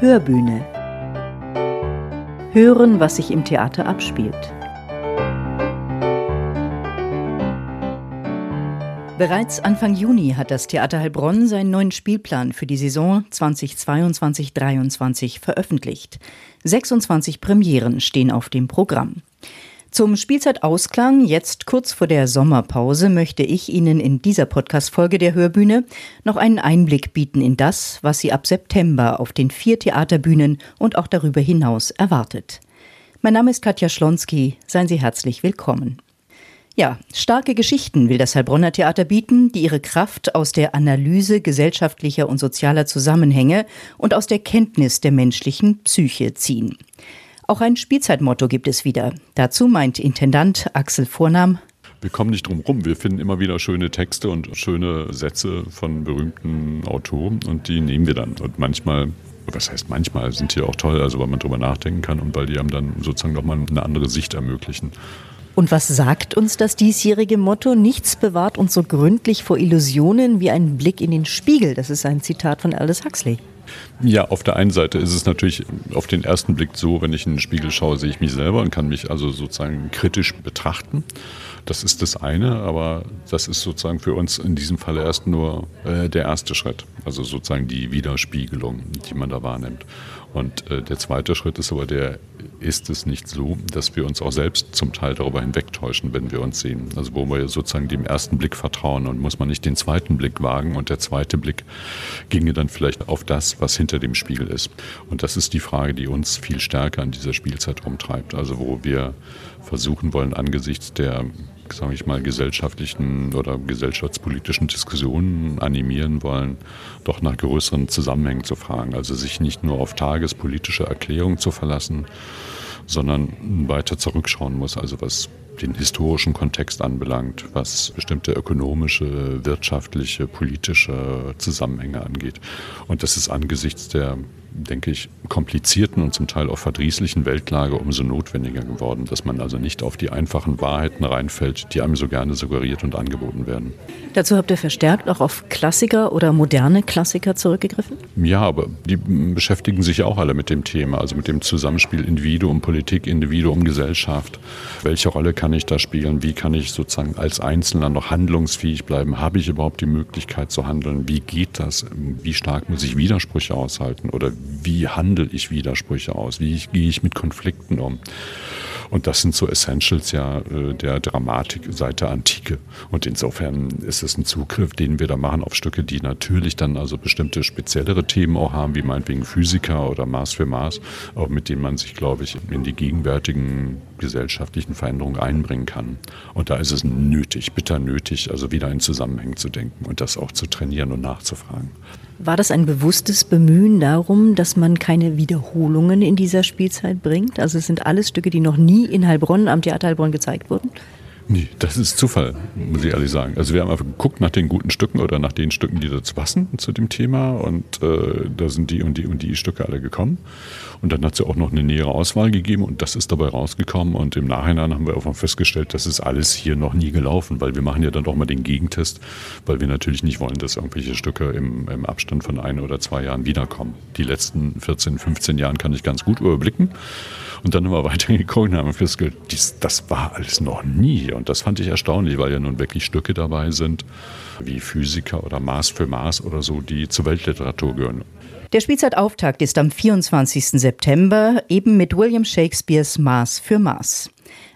Hörbühne. Hören, was sich im Theater abspielt. Bereits Anfang Juni hat das Theater Heilbronn seinen neuen Spielplan für die Saison 2022-23 veröffentlicht. 26 Premieren stehen auf dem Programm. Zum Spielzeitausklang, jetzt kurz vor der Sommerpause, möchte ich Ihnen in dieser Podcast-Folge der Hörbühne noch einen Einblick bieten in das, was Sie ab September auf den vier Theaterbühnen und auch darüber hinaus erwartet. Mein Name ist Katja Schlonski. Seien Sie herzlich willkommen. Ja, starke Geschichten will das Heilbronner Theater bieten, die ihre Kraft aus der Analyse gesellschaftlicher und sozialer Zusammenhänge und aus der Kenntnis der menschlichen Psyche ziehen. Auch ein Spielzeitmotto gibt es wieder. Dazu meint Intendant Axel Vornam. Wir kommen nicht drum rum. Wir finden immer wieder schöne Texte und schöne Sätze von berühmten Autoren und die nehmen wir dann. Und manchmal was heißt manchmal, sind die auch toll, also weil man drüber nachdenken kann und weil die einem dann sozusagen nochmal eine andere Sicht ermöglichen. Und was sagt uns das diesjährige Motto? Nichts bewahrt uns so gründlich vor Illusionen wie ein Blick in den Spiegel. Das ist ein Zitat von Aldous Huxley. Ja, auf der einen Seite ist es natürlich auf den ersten Blick so, wenn ich in den Spiegel schaue, sehe ich mich selber und kann mich also sozusagen kritisch betrachten. Das ist das eine, aber das ist sozusagen für uns in diesem Fall erst nur äh, der erste Schritt. Also sozusagen die Widerspiegelung, die man da wahrnimmt. Und äh, der zweite Schritt ist aber der, ist es nicht so, dass wir uns auch selbst zum Teil darüber hinwegtäuschen, wenn wir uns sehen. Also wo wir sozusagen dem ersten Blick vertrauen und muss man nicht den zweiten Blick wagen und der zweite Blick ginge dann vielleicht auf das, was hinter dem Spiegel ist. Und das ist die Frage, die uns viel stärker an dieser Spielzeit umtreibt. Also wo wir versuchen wollen, angesichts der sage ich mal, gesellschaftlichen oder gesellschaftspolitischen Diskussionen animieren wollen, doch nach größeren Zusammenhängen zu fragen. Also sich nicht nur auf tagespolitische Erklärungen zu verlassen, sondern weiter zurückschauen muss, also was den historischen Kontext anbelangt, was bestimmte ökonomische, wirtschaftliche, politische Zusammenhänge angeht. Und das ist angesichts der denke ich, komplizierten und zum Teil auch verdrießlichen Weltlage umso notwendiger geworden, dass man also nicht auf die einfachen Wahrheiten reinfällt, die einem so gerne suggeriert und angeboten werden. Dazu habt ihr verstärkt auch auf Klassiker oder moderne Klassiker zurückgegriffen? Ja, aber die beschäftigen sich auch alle mit dem Thema, also mit dem Zusammenspiel Individuum, Politik, Individuum, Gesellschaft. Welche Rolle kann ich da spielen? Wie kann ich sozusagen als Einzelner noch handlungsfähig bleiben? Habe ich überhaupt die Möglichkeit zu handeln? Wie geht das? Wie stark muss ich Widersprüche aushalten? Oder wie handle ich Widersprüche aus, wie ich, gehe ich mit Konflikten um. Und das sind so Essentials ja äh, der Dramatik seit der Antike. Und insofern ist es ein Zugriff, den wir da machen auf Stücke, die natürlich dann also bestimmte speziellere Themen auch haben, wie meinetwegen Physiker oder Maß für Maß, auch mit denen man sich, glaube ich, in die gegenwärtigen gesellschaftlichen Veränderungen einbringen kann. Und da ist es nötig, bitter nötig, also wieder in Zusammenhängen zu denken und das auch zu trainieren und nachzufragen. War das ein bewusstes Bemühen darum, dass man keine Wiederholungen in dieser Spielzeit bringt? Also es sind alles Stücke, die noch nie in Heilbronn am Theater Heilbronn gezeigt wurden? Nee, das ist Zufall, muss ich ehrlich sagen. Also wir haben einfach geguckt nach den guten Stücken oder nach den Stücken, die dazu passen zu dem Thema und äh, da sind die und die und die Stücke alle gekommen. Und dann hat ja auch noch eine nähere Auswahl gegeben und das ist dabei rausgekommen und im Nachhinein haben wir auch festgestellt, das ist alles hier noch nie gelaufen, weil wir machen ja dann doch mal den Gegentest, weil wir natürlich nicht wollen, dass irgendwelche Stücke im, im Abstand von ein oder zwei Jahren wiederkommen. Die letzten 14, 15 Jahren kann ich ganz gut überblicken. Und dann haben wir weitergeguckt und haben festgestellt, dies, das war alles noch nie. Und das fand ich erstaunlich, weil ja nun wirklich Stücke dabei sind, wie Physiker oder Maß für Maß oder so, die zur Weltliteratur gehören. Der Spielzeitauftakt ist am 24. September eben mit William Shakespeares Maß für Maß.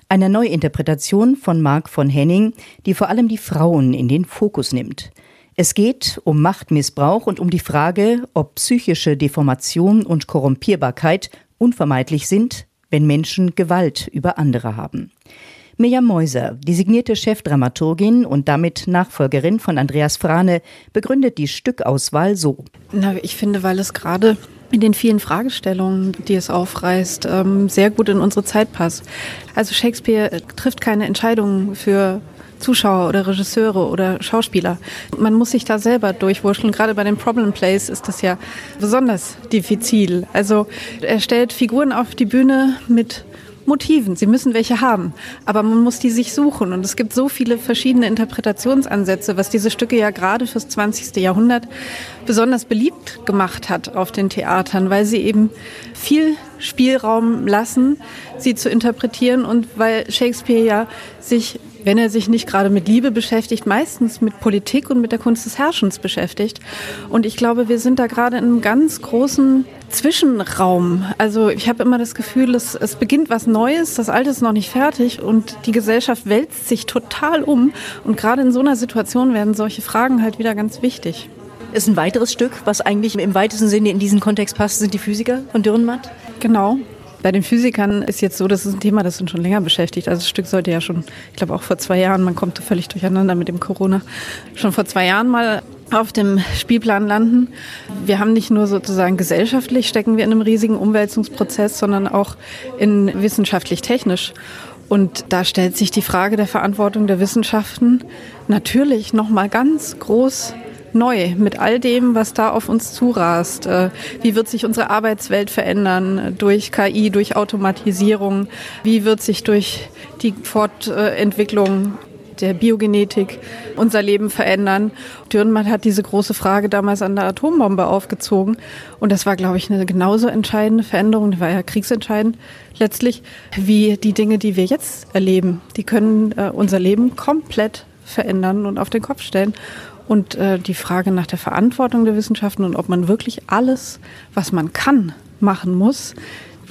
Eine Neuinterpretation von Mark von Henning, die vor allem die Frauen in den Fokus nimmt. Es geht um Machtmissbrauch und um die Frage, ob psychische Deformation und Korrumpierbarkeit unvermeidlich sind, wenn Menschen Gewalt über andere haben. Mirjam Meuser, designierte Chefdramaturgin und damit Nachfolgerin von Andreas Frane, begründet die Stückauswahl so. Na, ich finde, weil es gerade in den vielen Fragestellungen, die es aufreißt, ähm, sehr gut in unsere Zeit passt. Also Shakespeare trifft keine Entscheidungen für Zuschauer oder Regisseure oder Schauspieler. Man muss sich da selber durchwurscheln. Gerade bei den Problem Plays ist das ja besonders diffizil. Also er stellt Figuren auf die Bühne mit Motiven. Sie müssen welche haben, aber man muss die sich suchen. Und es gibt so viele verschiedene Interpretationsansätze, was diese Stücke ja gerade fürs 20. Jahrhundert besonders beliebt gemacht hat auf den Theatern, weil sie eben viel Spielraum lassen, sie zu interpretieren und weil Shakespeare ja sich wenn er sich nicht gerade mit Liebe beschäftigt, meistens mit Politik und mit der Kunst des Herrschens beschäftigt. Und ich glaube, wir sind da gerade in einem ganz großen Zwischenraum. Also ich habe immer das Gefühl, es, es beginnt was Neues, das Alte ist noch nicht fertig und die Gesellschaft wälzt sich total um. Und gerade in so einer Situation werden solche Fragen halt wieder ganz wichtig. Ist ein weiteres Stück, was eigentlich im weitesten Sinne in diesen Kontext passt, sind die Physiker von Dürrenmatt? Genau. Bei den Physikern ist jetzt so, das ist ein Thema, das uns schon länger beschäftigt. Also das Stück sollte ja schon, ich glaube auch vor zwei Jahren, man kommt völlig durcheinander mit dem Corona, schon vor zwei Jahren mal auf dem Spielplan landen. Wir haben nicht nur sozusagen gesellschaftlich stecken wir in einem riesigen Umwälzungsprozess, sondern auch in wissenschaftlich-technisch. Und da stellt sich die Frage der Verantwortung der Wissenschaften natürlich noch mal ganz groß neu mit all dem, was da auf uns zurast. Äh, wie wird sich unsere Arbeitswelt verändern durch KI, durch Automatisierung? Wie wird sich durch die Fortentwicklung der Biogenetik unser Leben verändern. Dürrenmatt hat diese große Frage damals an der Atombombe aufgezogen. Und das war, glaube ich, eine genauso entscheidende Veränderung, die war ja kriegsentscheidend letztlich, wie die Dinge, die wir jetzt erleben. Die können äh, unser Leben komplett verändern und auf den Kopf stellen. Und äh, die Frage nach der Verantwortung der Wissenschaften und ob man wirklich alles, was man kann, machen muss,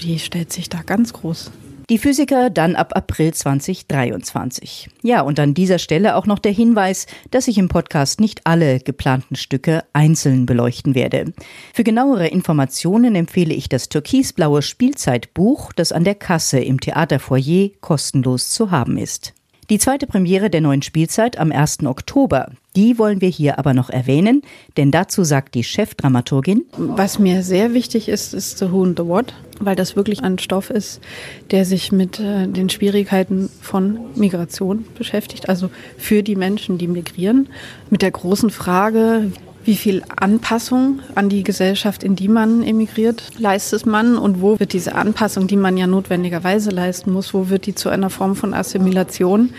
die stellt sich da ganz groß. Die Physiker dann ab April 2023. Ja, und an dieser Stelle auch noch der Hinweis, dass ich im Podcast nicht alle geplanten Stücke einzeln beleuchten werde. Für genauere Informationen empfehle ich das türkisblaue Spielzeitbuch, das an der Kasse im Theaterfoyer kostenlos zu haben ist. Die zweite Premiere der neuen Spielzeit am 1. Oktober, die wollen wir hier aber noch erwähnen, denn dazu sagt die Chefdramaturgin. Was mir sehr wichtig ist, ist The Who and the What, weil das wirklich ein Stoff ist, der sich mit äh, den Schwierigkeiten von Migration beschäftigt, also für die Menschen, die migrieren, mit der großen Frage, wie viel Anpassung an die Gesellschaft, in die man emigriert, leistet man? Und wo wird diese Anpassung, die man ja notwendigerweise leisten muss, wo wird die zu einer Form von Assimilation,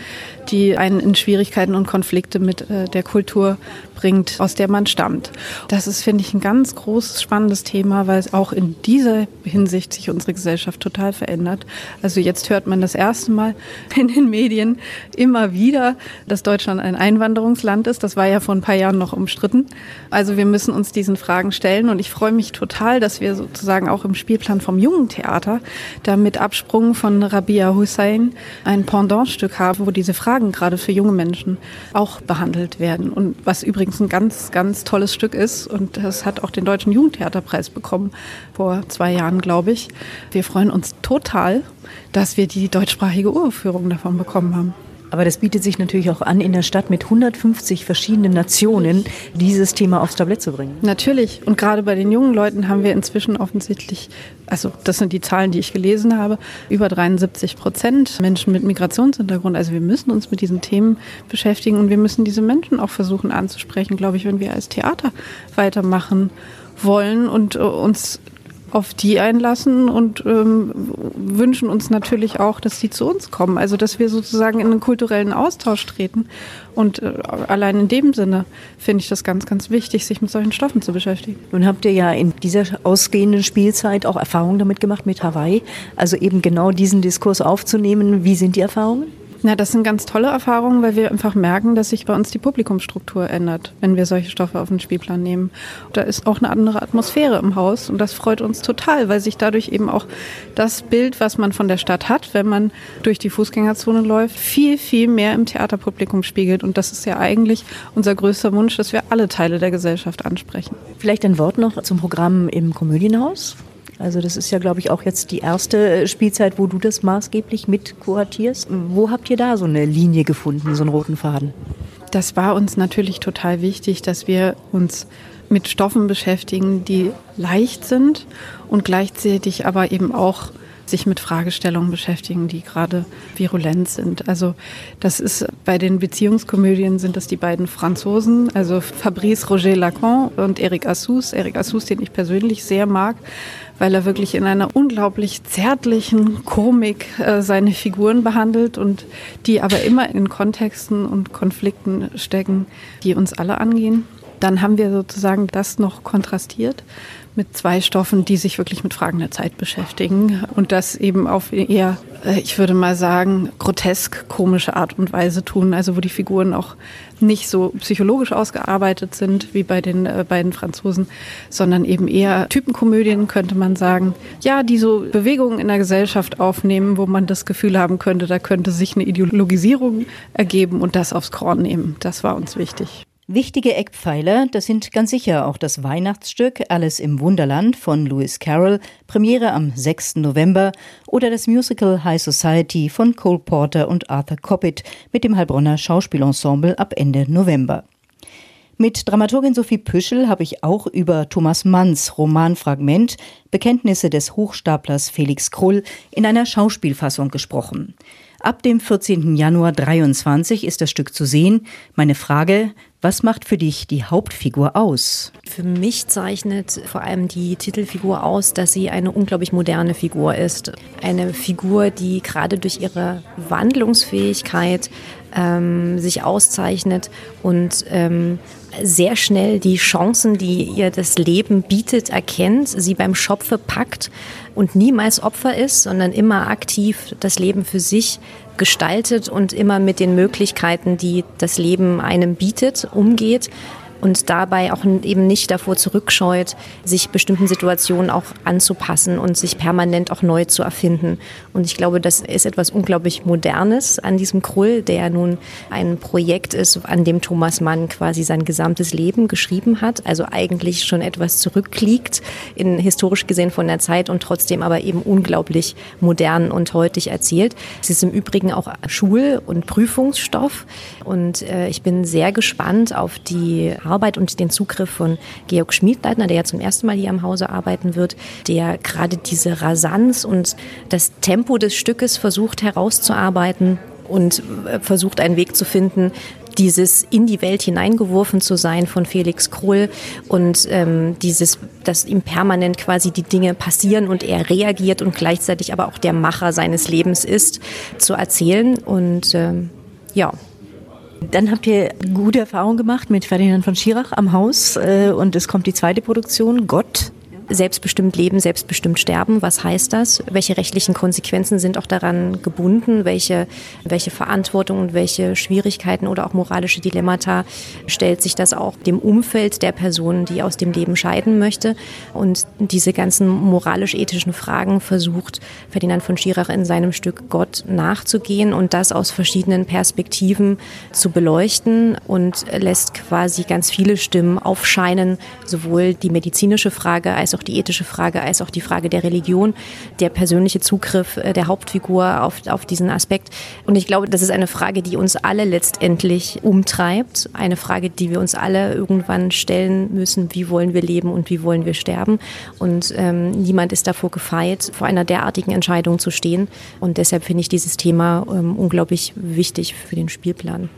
die einen in Schwierigkeiten und Konflikte mit äh, der Kultur bringt, aus der man stammt. Das ist, finde ich, ein ganz großes, spannendes Thema, weil es auch in dieser Hinsicht sich unsere Gesellschaft total verändert. Also jetzt hört man das erste Mal in den Medien immer wieder, dass Deutschland ein Einwanderungsland ist. Das war ja vor ein paar Jahren noch umstritten. Also wir müssen uns diesen Fragen stellen und ich freue mich total, dass wir sozusagen auch im Spielplan vom Jungen Theater da mit Absprung von Rabia Hussein ein Pendantstück haben, wo diese Fragen gerade für junge Menschen auch behandelt werden und was übrigens übrigens ein ganz, ganz tolles Stück ist und das hat auch den Deutschen Jugendtheaterpreis bekommen vor zwei Jahren, glaube ich. Wir freuen uns total, dass wir die deutschsprachige Uraufführung davon bekommen haben. Aber das bietet sich natürlich auch an, in der Stadt mit 150 verschiedenen Nationen dieses Thema aufs Tablett zu bringen. Natürlich. Und gerade bei den jungen Leuten haben wir inzwischen offensichtlich, also das sind die Zahlen, die ich gelesen habe, über 73 Prozent Menschen mit Migrationshintergrund. Also wir müssen uns mit diesen Themen beschäftigen und wir müssen diese Menschen auch versuchen anzusprechen, glaube ich, wenn wir als Theater weitermachen wollen und äh, uns auf die einlassen und ähm, wünschen uns natürlich auch, dass sie zu uns kommen. Also dass wir sozusagen in einen kulturellen Austausch treten. Und äh, allein in dem Sinne finde ich das ganz, ganz wichtig, sich mit solchen Stoffen zu beschäftigen. Nun habt ihr ja in dieser ausgehenden Spielzeit auch Erfahrungen damit gemacht mit Hawaii. Also eben genau diesen Diskurs aufzunehmen. Wie sind die Erfahrungen? Na, das sind ganz tolle Erfahrungen, weil wir einfach merken, dass sich bei uns die Publikumsstruktur ändert, wenn wir solche Stoffe auf den Spielplan nehmen. Da ist auch eine andere Atmosphäre im Haus und das freut uns total, weil sich dadurch eben auch das Bild, was man von der Stadt hat, wenn man durch die Fußgängerzone läuft, viel, viel mehr im Theaterpublikum spiegelt. Und das ist ja eigentlich unser größter Wunsch, dass wir alle Teile der Gesellschaft ansprechen. Vielleicht ein Wort noch zum Programm im Komödienhaus. Also das ist ja, glaube ich, auch jetzt die erste äh, Spielzeit, wo du das maßgeblich mit kuratierst. Wo habt ihr da so eine Linie gefunden, so einen roten Faden? Das war uns natürlich total wichtig, dass wir uns mit Stoffen beschäftigen, die leicht sind und gleichzeitig aber eben auch sich mit Fragestellungen beschäftigen, die gerade virulent sind. Also das ist bei den Beziehungskomödien sind das die beiden Franzosen, also Fabrice Roger Lacan und Eric Assous. Eric Assous, den ich persönlich sehr mag, weil er wirklich in einer unglaublich zärtlichen Komik äh, seine Figuren behandelt und die aber immer in Kontexten und Konflikten stecken, die uns alle angehen. Dann haben wir sozusagen das noch kontrastiert mit zwei Stoffen, die sich wirklich mit Fragen der Zeit beschäftigen und das eben auf eher, äh, ich würde mal sagen, grotesk komische Art und Weise tun, also wo die Figuren auch nicht so psychologisch ausgearbeitet sind wie bei den äh, beiden Franzosen, sondern eben eher Typenkomödien, könnte man sagen. Ja, die so Bewegungen in der Gesellschaft aufnehmen, wo man das Gefühl haben könnte, da könnte sich eine Ideologisierung ergeben und das aufs Korn nehmen. Das war uns wichtig. Wichtige Eckpfeiler, das sind ganz sicher auch das Weihnachtsstück Alice im Wunderland von Lewis Carroll, Premiere am 6. November, oder das Musical High Society von Cole Porter und Arthur Coppit mit dem Heilbronner Schauspielensemble ab Ende November. Mit Dramaturgin Sophie Püschel habe ich auch über Thomas Manns Romanfragment Bekenntnisse des Hochstaplers Felix Krull in einer Schauspielfassung gesprochen. Ab dem 14. Januar 23 ist das Stück zu sehen. Meine Frage, was macht für dich die Hauptfigur aus? Für mich zeichnet vor allem die Titelfigur aus, dass sie eine unglaublich moderne Figur ist. Eine Figur, die gerade durch ihre Wandlungsfähigkeit ähm, sich auszeichnet und ähm, sehr schnell die Chancen, die ihr das Leben bietet, erkennt, sie beim Schopfe packt und niemals Opfer ist, sondern immer aktiv das Leben für sich gestaltet und immer mit den Möglichkeiten, die das Leben einem bietet, umgeht und dabei auch eben nicht davor zurückscheut, sich bestimmten Situationen auch anzupassen und sich permanent auch neu zu erfinden. Und ich glaube, das ist etwas unglaublich Modernes an diesem Krull, der nun ein Projekt ist, an dem Thomas Mann quasi sein gesamtes Leben geschrieben hat, also eigentlich schon etwas zurückliegt, in historisch gesehen von der Zeit und trotzdem aber eben unglaublich modern und heutig erzählt. Es ist im Übrigen auch Schul- und Prüfungsstoff und äh, ich bin sehr gespannt auf die Arbeit und den Zugriff von Georg Schmiedleitner, der ja zum ersten Mal hier am Hause arbeiten wird, der gerade diese Rasanz und das Tempo des Stückes versucht herauszuarbeiten und äh, versucht einen Weg zu finden, dieses in die Welt hineingeworfen zu sein von Felix Krull und ähm, dieses, dass ihm permanent quasi die Dinge passieren und er reagiert und gleichzeitig aber auch der Macher seines Lebens ist, zu erzählen. Und ähm, ja, dann habt ihr gute Erfahrungen gemacht mit Ferdinand von Schirach am Haus äh, und es kommt die zweite Produktion, Gott selbstbestimmt leben, selbstbestimmt sterben. Was heißt das? Welche rechtlichen Konsequenzen sind auch daran gebunden? Welche, welche Verantwortung und welche Schwierigkeiten oder auch moralische Dilemmata stellt sich das auch dem Umfeld der Person, die aus dem Leben scheiden möchte? Und diese ganzen moralisch-ethischen Fragen versucht Ferdinand von Schirach in seinem Stück Gott nachzugehen und das aus verschiedenen Perspektiven zu beleuchten und lässt quasi ganz viele Stimmen aufscheinen, sowohl die medizinische Frage als auch auch die ethische Frage als auch die Frage der Religion, der persönliche Zugriff äh, der Hauptfigur auf, auf diesen Aspekt. Und ich glaube, das ist eine Frage, die uns alle letztendlich umtreibt. Eine Frage, die wir uns alle irgendwann stellen müssen. Wie wollen wir leben und wie wollen wir sterben? Und ähm, niemand ist davor gefeit, vor einer derartigen Entscheidung zu stehen. Und deshalb finde ich dieses Thema ähm, unglaublich wichtig für den Spielplan.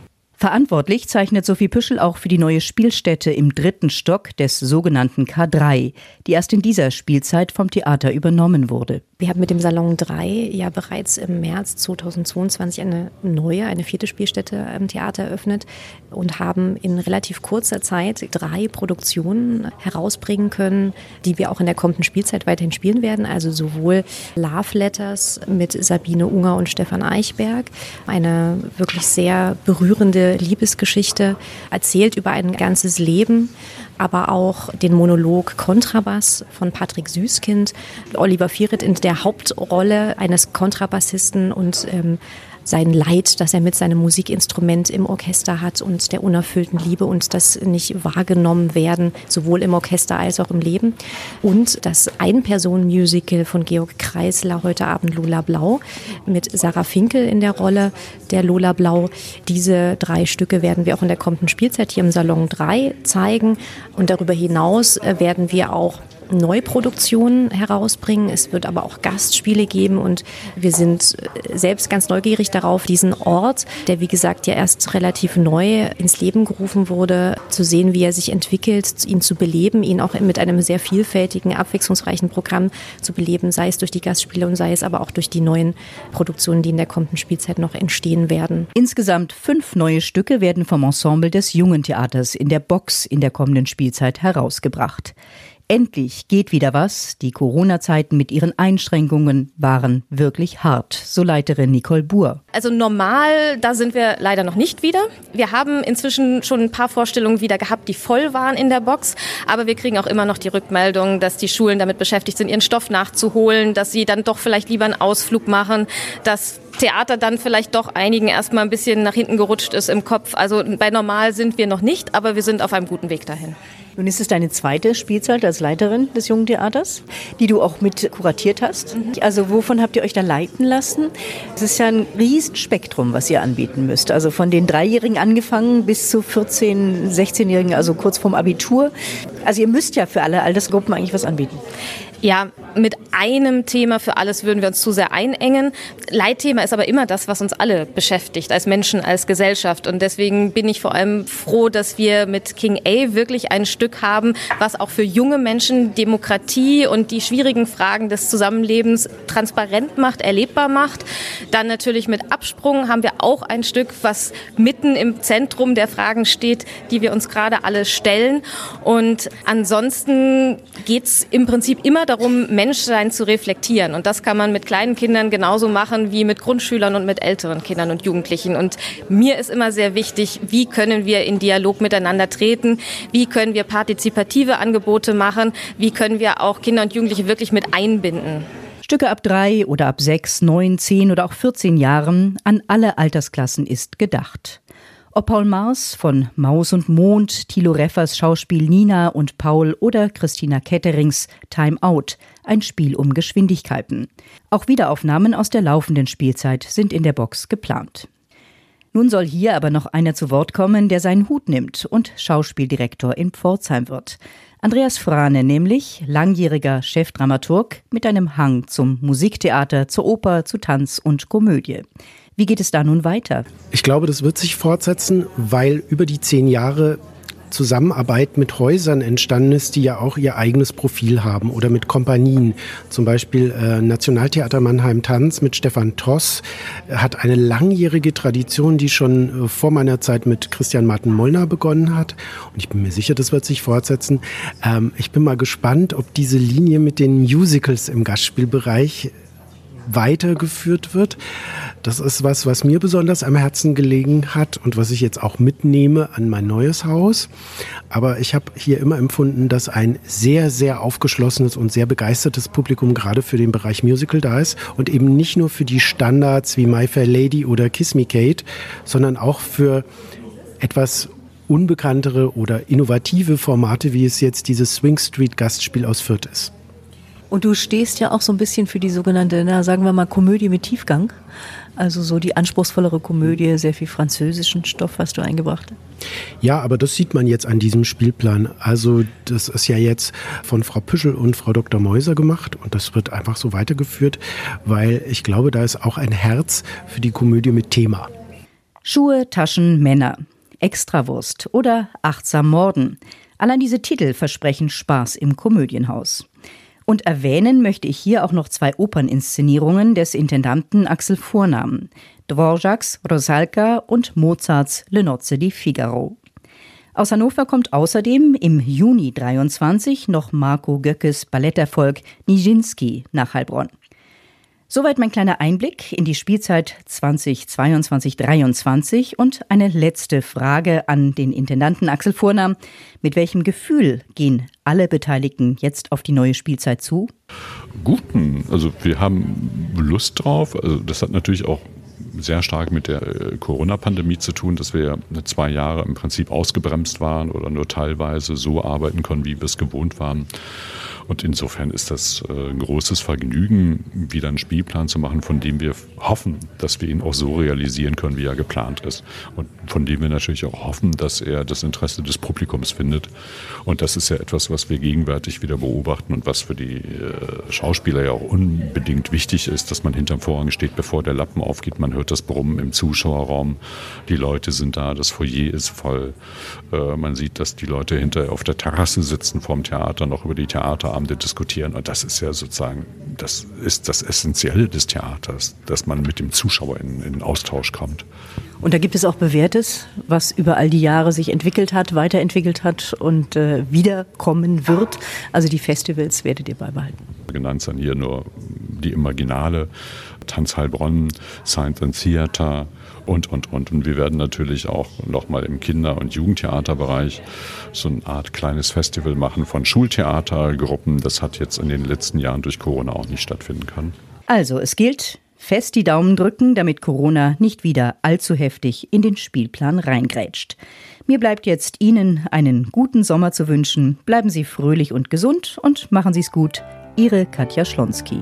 Verantwortlich zeichnet Sophie Püschel auch für die neue Spielstätte im dritten Stock des sogenannten K3, die erst in dieser Spielzeit vom Theater übernommen wurde. Wir haben mit dem Salon 3 ja bereits im März 2022 eine neue, eine vierte Spielstätte im Theater eröffnet und haben in relativ kurzer Zeit drei Produktionen herausbringen können, die wir auch in der kommenden Spielzeit weiterhin spielen werden. Also sowohl Love Letters mit Sabine Unger und Stefan Eichberg, eine wirklich sehr berührende Liebesgeschichte, erzählt über ein ganzes Leben, aber auch den Monolog Kontrabass von Patrick Süßkind, Oliver Vieret in der Hauptrolle eines Kontrabassisten und ähm, sein Leid, das er mit seinem Musikinstrument im Orchester hat und der unerfüllten Liebe und das nicht wahrgenommen werden, sowohl im Orchester als auch im Leben. Und das Ein-Personen-Musical von Georg Kreisler, heute Abend Lola Blau, mit Sarah Finkel in der Rolle der Lola Blau. Diese drei Stücke werden wir auch in der kommenden Spielzeit hier im Salon 3 zeigen. Und darüber hinaus werden wir auch Neuproduktionen herausbringen. Es wird aber auch Gastspiele geben und wir sind äh, selbst ganz neugierig darauf, diesen Ort, der wie gesagt ja erst relativ neu ins Leben gerufen wurde, zu sehen, wie er sich entwickelt, ihn zu beleben, ihn auch mit einem sehr vielfältigen, abwechslungsreichen Programm zu beleben, sei es durch die Gastspiele und sei es aber auch durch die neuen Produktionen, die in der kommenden Spielzeit noch entstehen werden. Insgesamt fünf neue Stücke werden vom Ensemble des Jungen Theaters in der Box in der kommenden Spielzeit herausgebracht. Endlich geht wieder was. Die Corona-Zeiten mit ihren Einschränkungen waren wirklich hart, so Leiterin Nicole Buhr. Also normal, da sind wir leider noch nicht wieder. Wir haben inzwischen schon ein paar Vorstellungen wieder gehabt, die voll waren in der Box. Aber wir kriegen auch immer noch die Rückmeldung, dass die Schulen damit beschäftigt sind, ihren Stoff nachzuholen, dass sie dann doch vielleicht lieber einen Ausflug machen, dass Theater dann vielleicht doch einigen erstmal ein bisschen nach hinten gerutscht ist im Kopf. Also bei normal sind wir noch nicht, aber wir sind auf einem guten Weg dahin. Nun ist es deine zweite Spielzeit als Leiterin des Jungen Theaters, die du auch mit kuratiert hast. Mhm. Also wovon habt ihr euch da leiten lassen? Es ist ja ein Riesenspektrum, was ihr anbieten müsst. Also von den Dreijährigen angefangen bis zu 14-, 16-Jährigen, also kurz vorm Abitur. Also ihr müsst ja für alle Altersgruppen eigentlich was anbieten. Ja, mit einem Thema für alles würden wir uns zu sehr einengen. Leitthema ist aber immer das, was uns alle beschäftigt, als Menschen, als Gesellschaft. Und deswegen bin ich vor allem froh, dass wir mit King A wirklich ein Stück haben, was auch für junge Menschen Demokratie und die schwierigen Fragen des Zusammenlebens transparent macht, erlebbar macht. Dann natürlich mit Absprung haben wir auch ein Stück, was mitten im Zentrum der Fragen steht, die wir uns gerade alle stellen. Und ansonsten geht es im Prinzip immer darum, Menschsein zu reflektieren. Und das kann man mit kleinen Kindern genauso machen wie mit Grundschülern und mit älteren Kindern und Jugendlichen. Und mir ist immer sehr wichtig, wie können wir in Dialog miteinander treten? Wie können wir partizipative Angebote machen? Wie können wir auch Kinder und Jugendliche wirklich mit einbinden? Stücke ab drei oder ab sechs, neun, zehn oder auch 14 Jahren an alle Altersklassen ist gedacht. Ob Paul Mars von Maus und Mond, Thilo Reffers Schauspiel Nina und Paul oder Christina Ketterings Time Out, ein Spiel um Geschwindigkeiten. Auch Wiederaufnahmen aus der laufenden Spielzeit sind in der Box geplant. Nun soll hier aber noch einer zu Wort kommen, der seinen Hut nimmt und Schauspieldirektor in Pforzheim wird. Andreas Frane nämlich, langjähriger Chefdramaturg mit einem Hang zum Musiktheater, zur Oper, zu Tanz und Komödie. Wie geht es da nun weiter? Ich glaube, das wird sich fortsetzen, weil über die zehn Jahre Zusammenarbeit mit Häusern entstanden ist, die ja auch ihr eigenes Profil haben oder mit Kompanien. Zum Beispiel äh, Nationaltheater Mannheim Tanz mit Stefan Toss hat eine langjährige Tradition, die schon äh, vor meiner Zeit mit Christian Martin Mollner begonnen hat. Und ich bin mir sicher, das wird sich fortsetzen. Ähm, ich bin mal gespannt, ob diese Linie mit den Musicals im Gastspielbereich weitergeführt wird. Das ist was, was mir besonders am Herzen gelegen hat und was ich jetzt auch mitnehme an mein neues Haus. Aber ich habe hier immer empfunden, dass ein sehr, sehr aufgeschlossenes und sehr begeistertes Publikum gerade für den Bereich Musical da ist und eben nicht nur für die Standards wie My Fair Lady oder Kiss Me Kate, sondern auch für etwas unbekanntere oder innovative Formate, wie es jetzt dieses Swing Street Gastspiel aus Fürth ist. Und du stehst ja auch so ein bisschen für die sogenannte, na, sagen wir mal, Komödie mit Tiefgang. Also so die anspruchsvollere Komödie, sehr viel französischen Stoff hast du eingebracht. Ja, aber das sieht man jetzt an diesem Spielplan. Also das ist ja jetzt von Frau Püschel und Frau Dr. Mäuser gemacht und das wird einfach so weitergeführt, weil ich glaube, da ist auch ein Herz für die Komödie mit Thema. Schuhe, Taschen, Männer, Extrawurst oder achtsam Morden. Allein diese Titel versprechen Spaß im Komödienhaus. Und erwähnen möchte ich hier auch noch zwei Operninszenierungen des Intendanten Axel Vornamen, Dvorak's Rosalka und Mozarts Le Nozze di Figaro. Aus Hannover kommt außerdem im Juni 23 noch Marco Göckes Balletterfolg Nijinsky nach Heilbronn. Soweit mein kleiner Einblick in die Spielzeit 2022-23 und eine letzte Frage an den Intendanten Axel Vornam. Mit welchem Gefühl gehen alle Beteiligten jetzt auf die neue Spielzeit zu? Guten. Also wir haben Lust drauf. Also das hat natürlich auch sehr stark mit der äh, Corona-Pandemie zu tun, dass wir zwei Jahre im Prinzip ausgebremst waren oder nur teilweise so arbeiten konnten, wie wir es gewohnt waren. Und insofern ist das äh, ein großes Vergnügen, wieder einen Spielplan zu machen, von dem wir hoffen, dass wir ihn auch so realisieren können, wie er geplant ist. Und von dem wir natürlich auch hoffen, dass er das Interesse des Publikums findet. Und das ist ja etwas, was wir gegenwärtig wieder beobachten und was für die äh, Schauspieler ja auch unbedingt wichtig ist, dass man hinterm Vorhang steht, bevor der Lappen aufgeht. Man hört das Brummen im Zuschauerraum. Die Leute sind da, das Foyer ist voll. Äh, man sieht, dass die Leute hinter auf der Terrasse sitzen vorm Theater, noch über die Theaterabende diskutieren. Und das ist ja sozusagen, das ist das Essentielle des Theaters, dass man mit dem Zuschauer in, in Austausch kommt. Und da gibt es auch Bewährtes, was über all die Jahre sich entwickelt hat, weiterentwickelt hat und äh, wiederkommen wird. Also die Festivals werdet ihr beibehalten. Genannt sind hier nur die Imaginale, Tanzheilbronn, Science and Theater, und, und, und. Und wir werden natürlich auch nochmal im Kinder- und Jugendtheaterbereich so eine Art kleines Festival machen von Schultheatergruppen. Das hat jetzt in den letzten Jahren durch Corona auch nicht stattfinden können. Also, es gilt, fest die Daumen drücken, damit Corona nicht wieder allzu heftig in den Spielplan reingrätscht. Mir bleibt jetzt Ihnen einen guten Sommer zu wünschen. Bleiben Sie fröhlich und gesund und machen Sie es gut. Ihre Katja Schlonski.